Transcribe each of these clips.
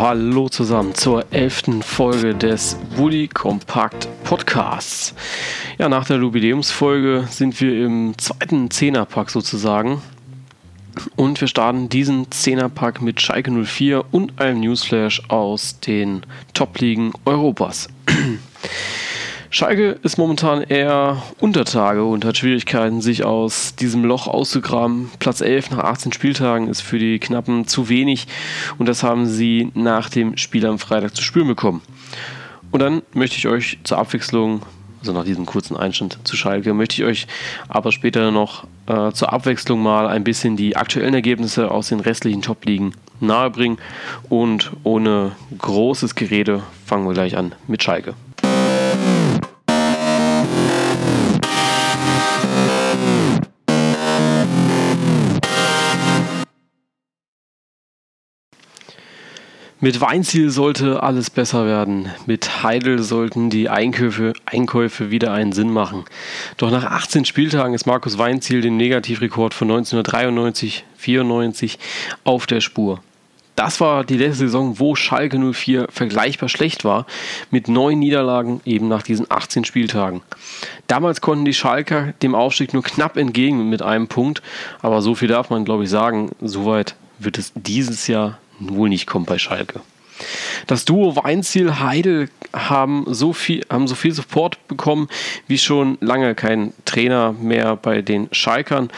hallo zusammen zur elften Folge des Woody Compact Podcasts. Ja, nach der Jubiläumsfolge sind wir im zweiten Zehnerpack sozusagen. Und wir starten diesen Zehnerpack mit Schalke 04 und einem Newsflash aus den Top-Ligen Europas. Schalke ist momentan eher unter Tage und hat Schwierigkeiten, sich aus diesem Loch auszugraben. Platz 11 nach 18 Spieltagen ist für die Knappen zu wenig und das haben sie nach dem Spiel am Freitag zu spüren bekommen. Und dann möchte ich euch zur Abwechslung, also nach diesem kurzen Einstand zu Schalke, möchte ich euch aber später noch äh, zur Abwechslung mal ein bisschen die aktuellen Ergebnisse aus den restlichen Top-Ligen nahebringen. Und ohne großes Gerede fangen wir gleich an mit Schalke. Mit Weinziel sollte alles besser werden. Mit Heidel sollten die Einkäufe, Einkäufe wieder einen Sinn machen. Doch nach 18 Spieltagen ist Markus Weinziel dem Negativrekord von 1993-94 auf der Spur. Das war die letzte Saison, wo Schalke 04 vergleichbar schlecht war, mit neun Niederlagen eben nach diesen 18 Spieltagen. Damals konnten die Schalker dem Aufstieg nur knapp entgegen mit einem Punkt, aber so viel darf man, glaube ich, sagen. Soweit wird es dieses Jahr wohl nicht kommt bei Schalke. Das Duo Weinziel Heidel haben so viel, haben so viel Support bekommen wie schon lange kein Trainer mehr bei den Schalkern.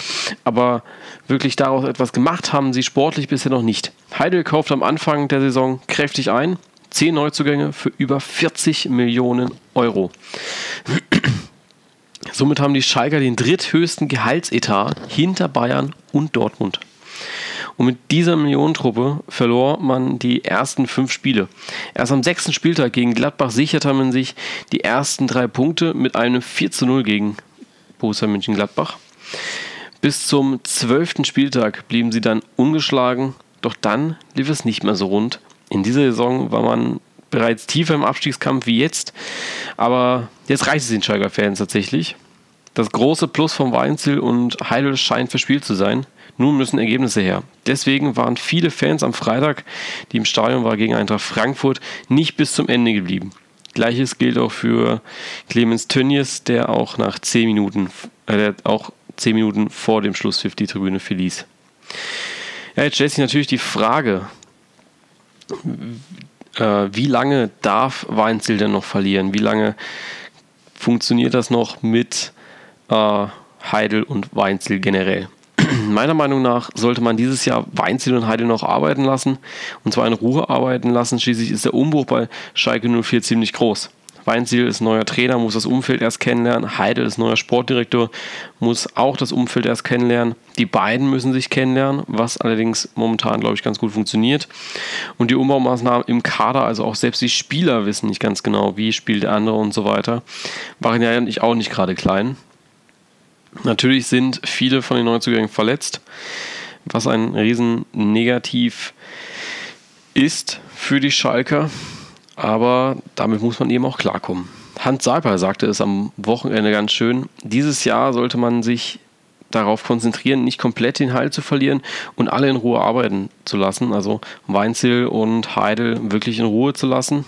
Aber wirklich daraus etwas gemacht haben sie sportlich bisher noch nicht. Heidel kauft am Anfang der Saison kräftig ein. Zehn Neuzugänge für über 40 Millionen Euro. Somit haben die Schalker den dritthöchsten Gehaltsetat hinter Bayern und Dortmund. Und mit dieser Millionentruppe verlor man die ersten fünf Spiele. Erst am sechsten Spieltag gegen Gladbach sicherte man sich die ersten drei Punkte mit einem 4 zu 0 gegen Borussia Mönchengladbach. Bis zum zwölften Spieltag blieben sie dann ungeschlagen, doch dann lief es nicht mehr so rund. In dieser Saison war man bereits tiefer im Abstiegskampf wie jetzt, aber jetzt reicht es den Schalker Fans tatsächlich. Das große Plus von Weinzel und Heidel scheint verspielt zu sein. Nun müssen Ergebnisse her. Deswegen waren viele Fans am Freitag, die im Stadion waren gegen Eintracht Frankfurt, nicht bis zum Ende geblieben. Gleiches gilt auch für Clemens Tönnies, der auch nach 10 Minuten, äh, auch 10 Minuten vor dem Schlusspfiff die Tribüne verließ. Ja, jetzt stellt sich natürlich die Frage, äh, wie lange darf Weinzel denn noch verlieren? Wie lange funktioniert das noch mit äh, Heidel und Weinzel generell? meiner Meinung nach sollte man dieses Jahr Weinziel und Heide noch arbeiten lassen. Und zwar in Ruhe arbeiten lassen. Schließlich ist der Umbruch bei Schalke 04 ziemlich groß. Weinziel ist neuer Trainer, muss das Umfeld erst kennenlernen. Heidel ist neuer Sportdirektor, muss auch das Umfeld erst kennenlernen. Die beiden müssen sich kennenlernen, was allerdings momentan, glaube ich, ganz gut funktioniert. Und die Umbaumaßnahmen im Kader, also auch selbst die Spieler wissen nicht ganz genau, wie spielt der andere und so weiter, waren ja eigentlich auch nicht gerade klein. Natürlich sind viele von den Neuzugängen verletzt, was ein riesen Negativ ist für die Schalker. Aber damit muss man eben auch klarkommen. Hans Seiper sagte es am Wochenende ganz schön. Dieses Jahr sollte man sich darauf konzentrieren, nicht komplett den Heil zu verlieren und alle in Ruhe arbeiten zu lassen. Also Weinzel und Heidel wirklich in Ruhe zu lassen.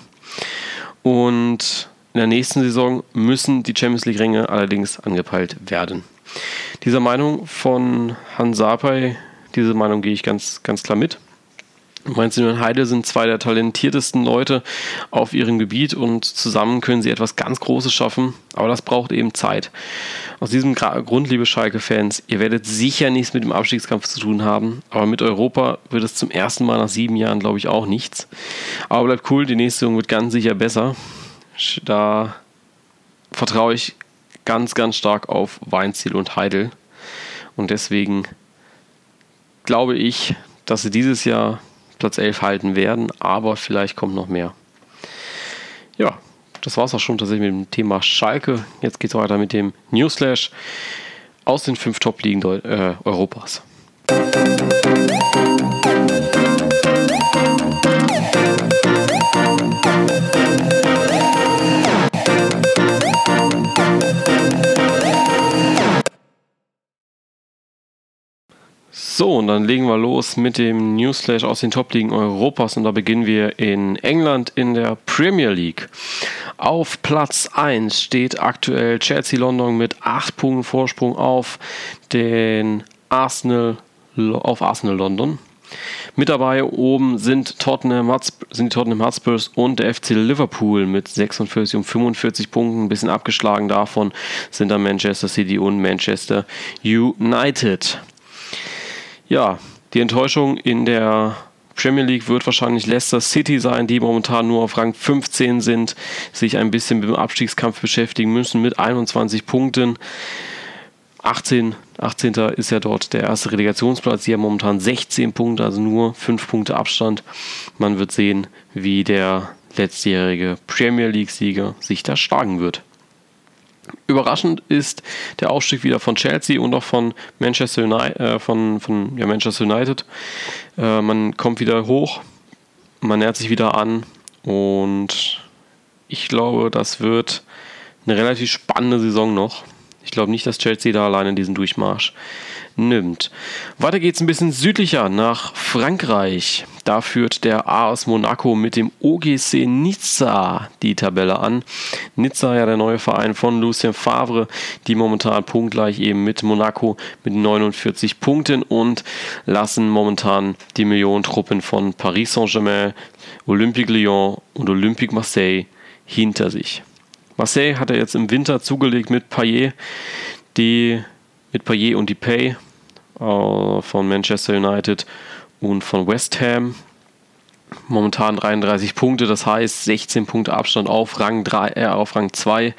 Und in der nächsten Saison müssen die Champions League-Ränge allerdings angepeilt werden. Dieser Meinung von Hans Sapai, diese Meinung gehe ich ganz, ganz klar mit. Mainzel und Heide sind zwei der talentiertesten Leute auf ihrem Gebiet und zusammen können sie etwas ganz Großes schaffen, aber das braucht eben Zeit. Aus diesem Grund, liebe Schalke-Fans, ihr werdet sicher nichts mit dem Abstiegskampf zu tun haben, aber mit Europa wird es zum ersten Mal nach sieben Jahren, glaube ich, auch nichts. Aber bleibt cool, die nächste Saison wird ganz sicher besser. Da vertraue ich ganz, ganz stark auf Weinziel und Heidel. Und deswegen glaube ich, dass sie dieses Jahr Platz 11 halten werden, aber vielleicht kommt noch mehr. Ja, das war es auch schon tatsächlich mit dem Thema Schalke. Jetzt geht es weiter mit dem Newsflash aus den fünf Top-Ligen äh, Europas. Musik So, und dann legen wir los mit dem Newsflash aus den Top-Ligen Europas und da beginnen wir in England in der Premier League. Auf Platz 1 steht aktuell Chelsea London mit 8 Punkten Vorsprung auf den Arsenal auf Arsenal London. Mit dabei oben sind, Tottenham sind die Tottenham Hotspurs und der FC Liverpool mit 46 und 45 Punkten. Ein bisschen abgeschlagen davon sind dann Manchester City und Manchester United. Ja, die Enttäuschung in der Premier League wird wahrscheinlich Leicester City sein, die momentan nur auf Rang 15 sind, sich ein bisschen mit dem Abstiegskampf beschäftigen müssen mit 21 Punkten. 18, 18. ist ja dort der erste Relegationsplatz. Die haben momentan 16 Punkte, also nur 5 Punkte Abstand. Man wird sehen, wie der letztjährige Premier League-Sieger sich da schlagen wird. Überraschend ist der Aufstieg wieder von Chelsea und auch von Manchester United. Äh, von, von, ja, Manchester United. Äh, man kommt wieder hoch, man nähert sich wieder an und ich glaube, das wird eine relativ spannende Saison noch. Ich glaube nicht, dass Chelsea da alleine diesen Durchmarsch nimmt. Weiter geht es ein bisschen südlicher nach Frankreich. Da führt der AS Monaco mit dem OGC Nizza die Tabelle an. Nizza ja der neue Verein von Lucien Favre, die momentan punktgleich eben mit Monaco mit 49 Punkten und lassen momentan die Millionentruppen von Paris Saint-Germain, Olympique Lyon und Olympique Marseille hinter sich. Marseille hat er jetzt im Winter zugelegt mit Payet, die mit Payet und die Pay äh, von Manchester United und von West Ham. Momentan 33 Punkte, das heißt 16 Punkte Abstand auf Rang 3, äh, auf Rang 2.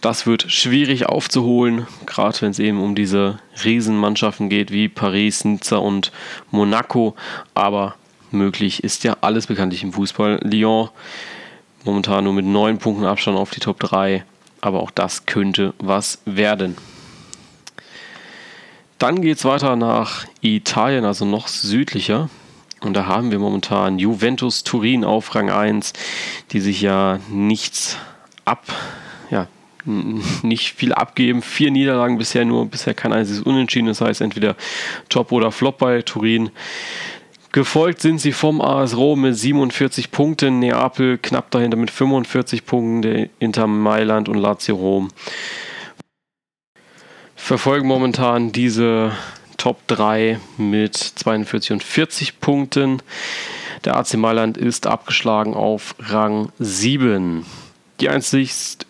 Das wird schwierig aufzuholen, gerade wenn es eben um diese Riesenmannschaften geht wie Paris, Nizza und Monaco. Aber möglich ist ja alles bekanntlich im Fußball. Lyon Momentan nur mit 9 Punkten Abstand auf die Top 3. Aber auch das könnte was werden. Dann geht es weiter nach Italien, also noch südlicher. Und da haben wir momentan Juventus Turin auf Rang 1, die sich ja nichts ab, ja, nicht viel abgeben. Vier Niederlagen bisher nur, bisher kein einziges Unentschieden. Das heißt entweder Top oder Flop bei Turin. Gefolgt sind sie vom AS Rom mit 47 Punkten, Neapel knapp dahinter mit 45 Punkten, Inter Mailand und Lazio Rom. Verfolgen momentan diese Top 3 mit 42 und 40 Punkten. Der AC Mailand ist abgeschlagen auf Rang 7. Die einzigst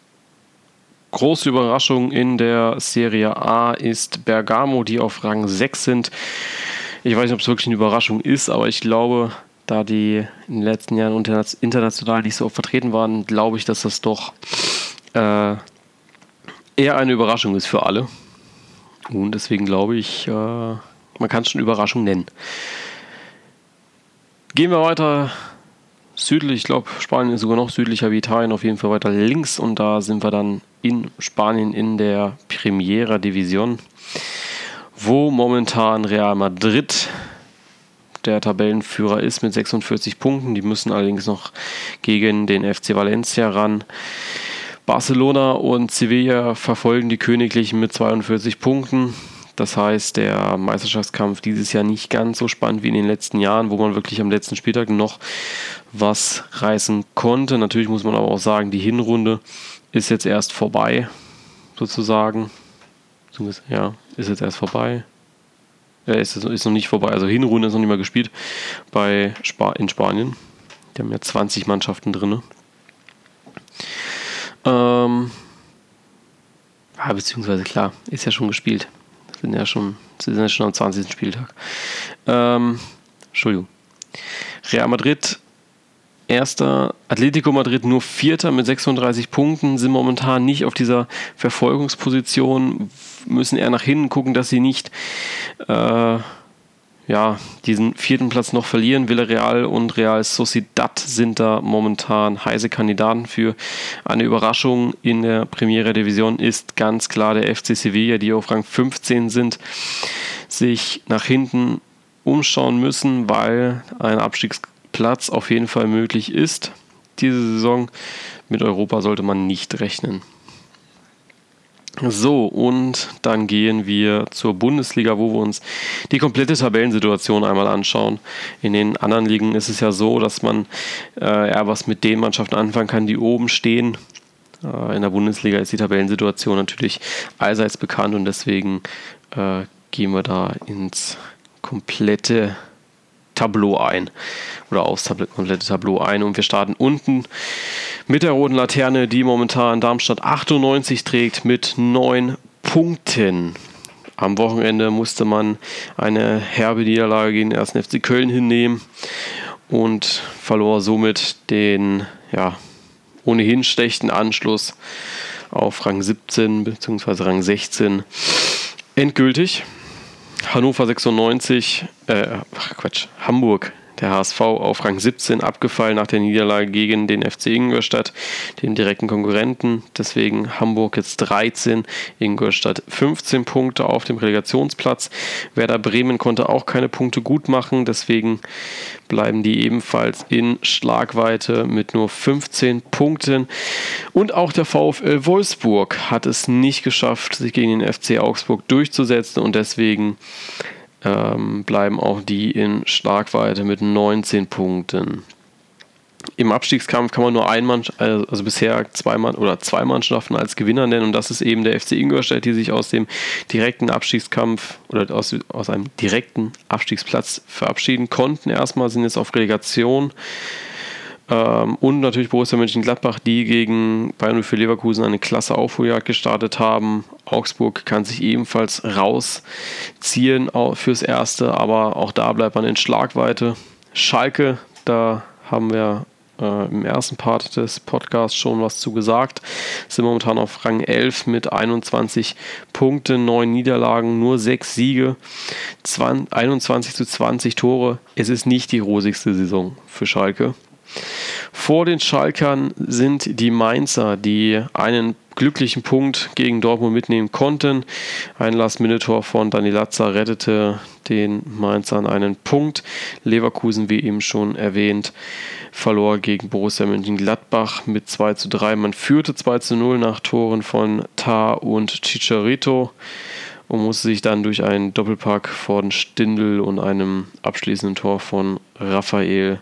große Überraschung in der Serie A ist Bergamo, die auf Rang 6 sind. Ich weiß nicht, ob es wirklich eine Überraschung ist, aber ich glaube, da die in den letzten Jahren international nicht so oft vertreten waren, glaube ich, dass das doch äh, eher eine Überraschung ist für alle. Und deswegen glaube ich, äh, man kann es schon Überraschung nennen. Gehen wir weiter südlich. Ich glaube, Spanien ist sogar noch südlicher wie Italien, auf jeden Fall weiter links. Und da sind wir dann in Spanien in der Primera Division wo momentan Real Madrid der Tabellenführer ist mit 46 Punkten. Die müssen allerdings noch gegen den FC Valencia ran. Barcelona und Sevilla verfolgen die Königlichen mit 42 Punkten. Das heißt, der Meisterschaftskampf dieses Jahr nicht ganz so spannend wie in den letzten Jahren, wo man wirklich am letzten Spieltag noch was reißen konnte. Natürlich muss man aber auch sagen, die Hinrunde ist jetzt erst vorbei, sozusagen. Ja, ist jetzt erst vorbei. Äh, ist, ist noch nicht vorbei. Also Hinrunde ist noch nicht mal gespielt bei Spa in Spanien. Die haben ja 20 Mannschaften drin. Ähm, ah, beziehungsweise klar, ist ja schon gespielt. Sind ja schon, sind ja schon am 20. Spieltag. Ähm, Entschuldigung. Real Madrid Erster, Atletico Madrid nur Vierter mit 36 Punkten, sind momentan nicht auf dieser Verfolgungsposition, müssen eher nach hinten gucken, dass sie nicht äh, ja, diesen vierten Platz noch verlieren. Villarreal und Real Sociedad sind da momentan heiße Kandidaten für eine Überraschung in der Primera Division. Ist ganz klar der FC Sevilla, die auf Rang 15 sind, sich nach hinten umschauen müssen, weil ein Abstiegs Platz auf jeden Fall möglich ist. Diese Saison mit Europa sollte man nicht rechnen. So, und dann gehen wir zur Bundesliga, wo wir uns die komplette Tabellensituation einmal anschauen. In den anderen Ligen ist es ja so, dass man äh, eher was mit den Mannschaften anfangen kann, die oben stehen. Äh, in der Bundesliga ist die Tabellensituation natürlich allseits bekannt und deswegen äh, gehen wir da ins komplette Tableau ein oder aufs komplette Tableau ein und wir starten unten mit der roten Laterne, die momentan Darmstadt 98 trägt mit 9 Punkten. Am Wochenende musste man eine herbe Niederlage gegen den 1. FC Köln hinnehmen und verlor somit den ja, ohnehin schlechten Anschluss auf Rang 17 bzw. Rang 16 endgültig. Hannover 96, äh, Quatsch, Hamburg der HSV auf Rang 17 abgefallen nach der Niederlage gegen den FC Ingolstadt, dem direkten Konkurrenten. Deswegen Hamburg jetzt 13, Ingolstadt 15 Punkte auf dem Relegationsplatz. Werder Bremen konnte auch keine Punkte gut machen, deswegen bleiben die ebenfalls in Schlagweite mit nur 15 Punkten. Und auch der VfL Wolfsburg hat es nicht geschafft, sich gegen den FC Augsburg durchzusetzen und deswegen ähm, bleiben auch die in Schlagweite mit 19 Punkten. Im Abstiegskampf kann man nur ein Mann, also, bisher zwei Mann oder zwei Mannschaften als Gewinner nennen und das ist eben der FC Ingolstadt, die sich aus dem direkten Abstiegskampf oder aus, aus einem direkten Abstiegsplatz verabschieden konnten. Erstmal sind jetzt auf Relegation und natürlich Borussia Mönchengladbach, die gegen Bayern für Leverkusen eine klasse Aufholjagd gestartet haben. Augsburg kann sich ebenfalls rausziehen fürs Erste, aber auch da bleibt man in Schlagweite. Schalke, da haben wir äh, im ersten Part des Podcasts schon was zu gesagt. Sind momentan auf Rang 11 mit 21 Punkten, 9 Niederlagen, nur 6 Siege, 20, 21 zu 20 Tore. Es ist nicht die rosigste Saison für Schalke. Vor den Schalkern sind die Mainzer, die einen glücklichen Punkt gegen Dortmund mitnehmen konnten. Ein Last-Minute-Tor von Dani Latza rettete den Mainzern einen Punkt. Leverkusen, wie eben schon erwähnt, verlor gegen Borussia Mönchengladbach mit 2 zu 3. Man führte 2 zu 0 nach Toren von Tar und Chicharito und musste sich dann durch einen Doppelpack von Stindl und einem abschließenden Tor von Raphael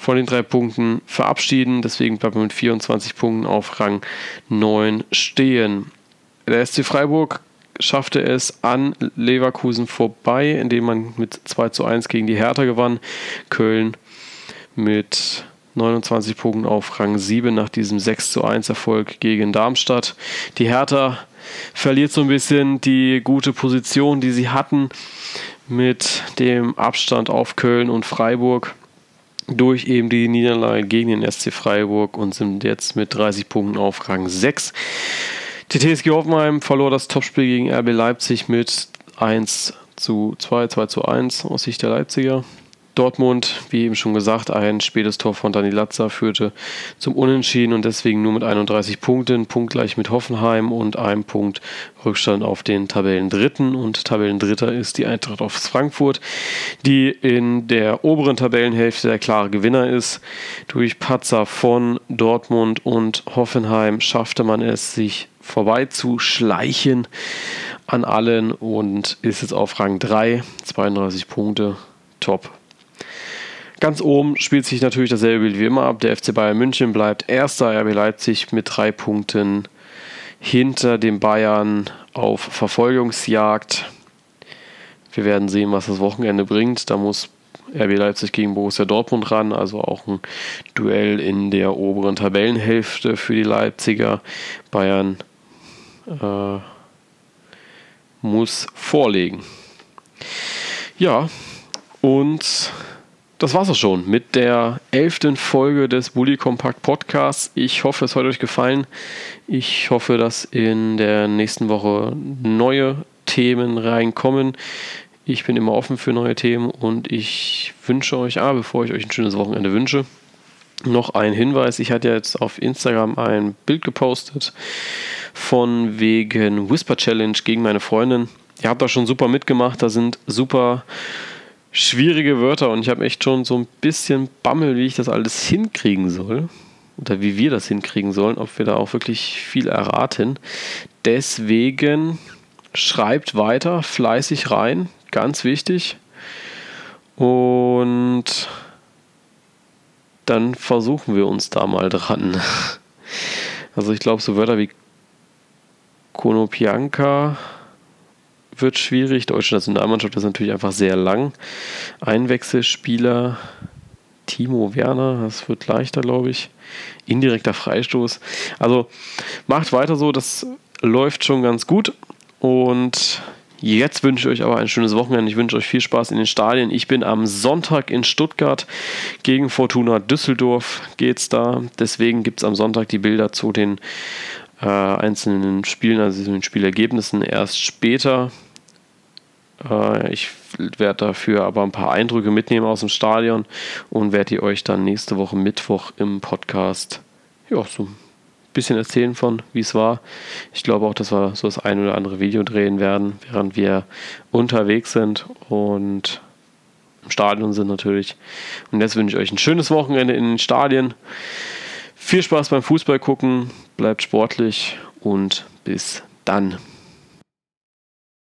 von den drei Punkten verabschieden. Deswegen bleibt man mit 24 Punkten auf Rang 9 stehen. Der SC Freiburg schaffte es an Leverkusen vorbei, indem man mit 2 zu 1 gegen die Hertha gewann. Köln mit 29 Punkten auf Rang 7 nach diesem 6 zu 1 Erfolg gegen Darmstadt. Die Hertha verliert so ein bisschen die gute Position, die sie hatten mit dem Abstand auf Köln und Freiburg durch eben die Niederlage gegen den SC Freiburg und sind jetzt mit 30 Punkten auf Rang 6. Die TSG Hoffenheim verlor das Topspiel gegen RB Leipzig mit 1 zu 2, 2 zu 1 aus Sicht der Leipziger. Dortmund, wie eben schon gesagt, ein spätes Tor von Dani Latza führte zum Unentschieden und deswegen nur mit 31 Punkten, punktgleich mit Hoffenheim und einem Punkt Rückstand auf den Tabellendritten. Und Tabellendritter ist die Eintracht aus Frankfurt, die in der oberen Tabellenhälfte der klare Gewinner ist. Durch Patzer von Dortmund und Hoffenheim schaffte man es, sich vorbeizuschleichen an allen und ist jetzt auf Rang 3, 32 Punkte, top. Ganz oben spielt sich natürlich dasselbe Bild wie immer ab. Der FC Bayern München bleibt erster, RB Leipzig mit drei Punkten hinter dem Bayern auf Verfolgungsjagd. Wir werden sehen, was das Wochenende bringt. Da muss RB Leipzig gegen Borussia Dortmund ran, also auch ein Duell in der oberen Tabellenhälfte für die Leipziger. Bayern äh, muss vorlegen. Ja, und das war's auch schon mit der elften Folge des Bully Compact Podcasts. Ich hoffe, es hat euch gefallen. Ich hoffe, dass in der nächsten Woche neue Themen reinkommen. Ich bin immer offen für neue Themen und ich wünsche euch, ah, bevor ich euch ein schönes Wochenende wünsche, noch ein Hinweis. Ich hatte jetzt auf Instagram ein Bild gepostet von wegen Whisper Challenge gegen meine Freundin. Ihr habt da schon super mitgemacht. Da sind super schwierige Wörter und ich habe echt schon so ein bisschen Bammel, wie ich das alles hinkriegen soll oder wie wir das hinkriegen sollen, ob wir da auch wirklich viel erraten. deswegen schreibt weiter, fleißig rein, ganz wichtig. Und dann versuchen wir uns da mal dran. Also ich glaube, so Wörter wie Konopianka wird schwierig. Deutsche Nationalmannschaft ist natürlich einfach sehr lang. Einwechselspieler Timo Werner, das wird leichter, glaube ich. Indirekter Freistoß. Also macht weiter so, das läuft schon ganz gut. Und Jetzt wünsche ich euch aber ein schönes Wochenende. Ich wünsche euch viel Spaß in den Stadien. Ich bin am Sonntag in Stuttgart gegen Fortuna Düsseldorf geht's da. Deswegen gibt es am Sonntag die Bilder zu den äh, einzelnen Spielen, also den Spielergebnissen erst später. Äh, ich werde dafür aber ein paar Eindrücke mitnehmen aus dem Stadion und werde euch dann nächste Woche Mittwoch im Podcast ja, so ein bisschen erzählen von, wie es war. Ich glaube auch, dass wir so das ein oder andere Video drehen werden, während wir unterwegs sind und im Stadion sind natürlich. Und jetzt wünsche ich euch ein schönes Wochenende in den Stadien. Viel Spaß beim Fußball gucken, bleibt sportlich und bis dann.